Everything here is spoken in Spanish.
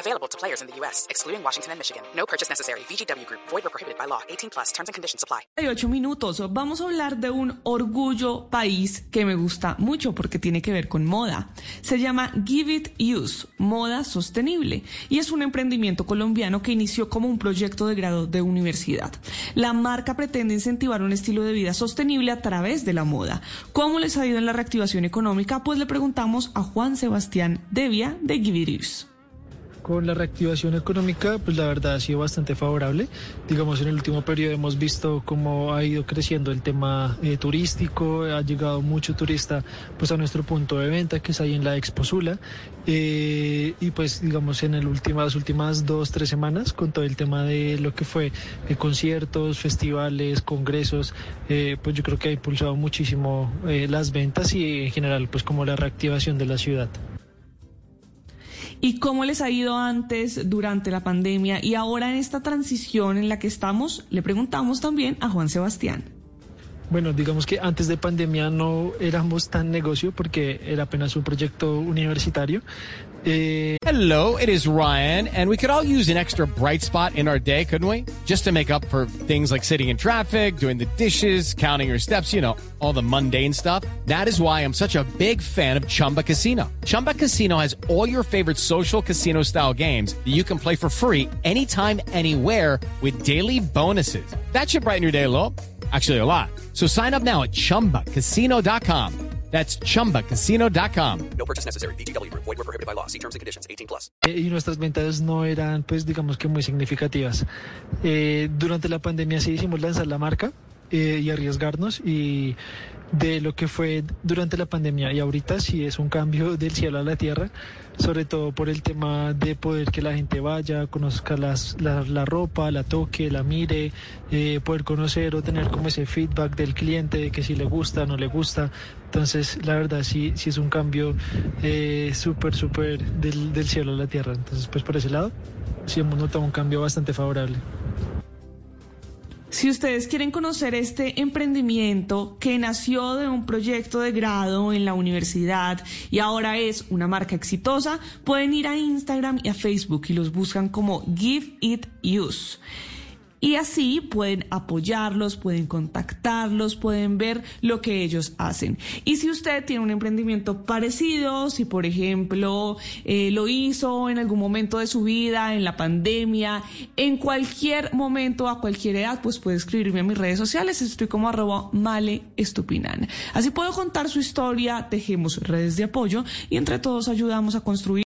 Available to players in the U.S., excluding Washington and Michigan. No purchase necessary. VGW Group. Void or prohibited by law. 18 plus. Terms and conditions apply. 8 minutos. Vamos a hablar de un orgullo país que me gusta mucho porque tiene que ver con moda. Se llama Give It Use, moda sostenible, y es un emprendimiento colombiano que inició como un proyecto de grado de universidad. La marca pretende incentivar un estilo de vida sostenible a través de la moda. ¿Cómo les ha ido en la reactivación económica? Pues le preguntamos a Juan Sebastián Devia de Give It Use. Con la reactivación económica, pues la verdad ha sido bastante favorable. Digamos, en el último periodo hemos visto cómo ha ido creciendo el tema eh, turístico, ha llegado mucho turista pues a nuestro punto de venta que es ahí en la Expo Sula. Eh, y pues digamos en el último, las últimas dos, tres semanas con todo el tema de lo que fue eh, conciertos, festivales, congresos, eh, pues yo creo que ha impulsado muchísimo las ventas y en general pues como la reactivación de la ciudad. ¿Y cómo les ha ido antes, durante la pandemia y ahora en esta transición en la que estamos? Le preguntamos también a Juan Sebastián. Bueno, digamos que antes de pandemia no éramos tan negocio porque era apenas un proyecto universitario. Eh, Hello, it is Ryan, and we could all use an extra bright spot in our day, couldn't we? Just to make up for things like sitting in traffic, doing the dishes, counting your steps, you know, all the mundane stuff. That is why I'm such a big fan of Chumba Casino. Chumba Casino has all your favorite social casino style games that you can play for free anytime, anywhere with daily bonuses. That should brighten your day a little. Actually, a lot. So sign up now at chumbacasino.com. That's chumbacasino.com. No purchase necessary. VGW Group. Void were prohibited by law. See terms and conditions. 18 plus. eh, y nuestras ventas no eran, pues digamos que muy significativas. Eh, durante la pandemia sí hicimos lanzar la marca eh, y arriesgarnos y de lo que fue durante la pandemia y ahorita sí es un cambio del cielo a la tierra, sobre todo por el tema de poder que la gente vaya, conozca las, la, la ropa, la toque, la mire, eh, poder conocer o tener como ese feedback del cliente de que si le gusta, no le gusta. Entonces, la verdad sí, sí es un cambio eh, súper, súper del, del cielo a la tierra. Entonces, pues por ese lado, sí hemos notado un cambio bastante favorable. Si ustedes quieren conocer este emprendimiento que nació de un proyecto de grado en la universidad y ahora es una marca exitosa, pueden ir a Instagram y a Facebook y los buscan como Give It Use. Y así pueden apoyarlos, pueden contactarlos, pueden ver lo que ellos hacen. Y si usted tiene un emprendimiento parecido, si por ejemplo eh, lo hizo en algún momento de su vida, en la pandemia, en cualquier momento, a cualquier edad, pues puede escribirme a mis redes sociales. Estoy como arroba male estupinan. Así puedo contar su historia, tejemos redes de apoyo y entre todos ayudamos a construir.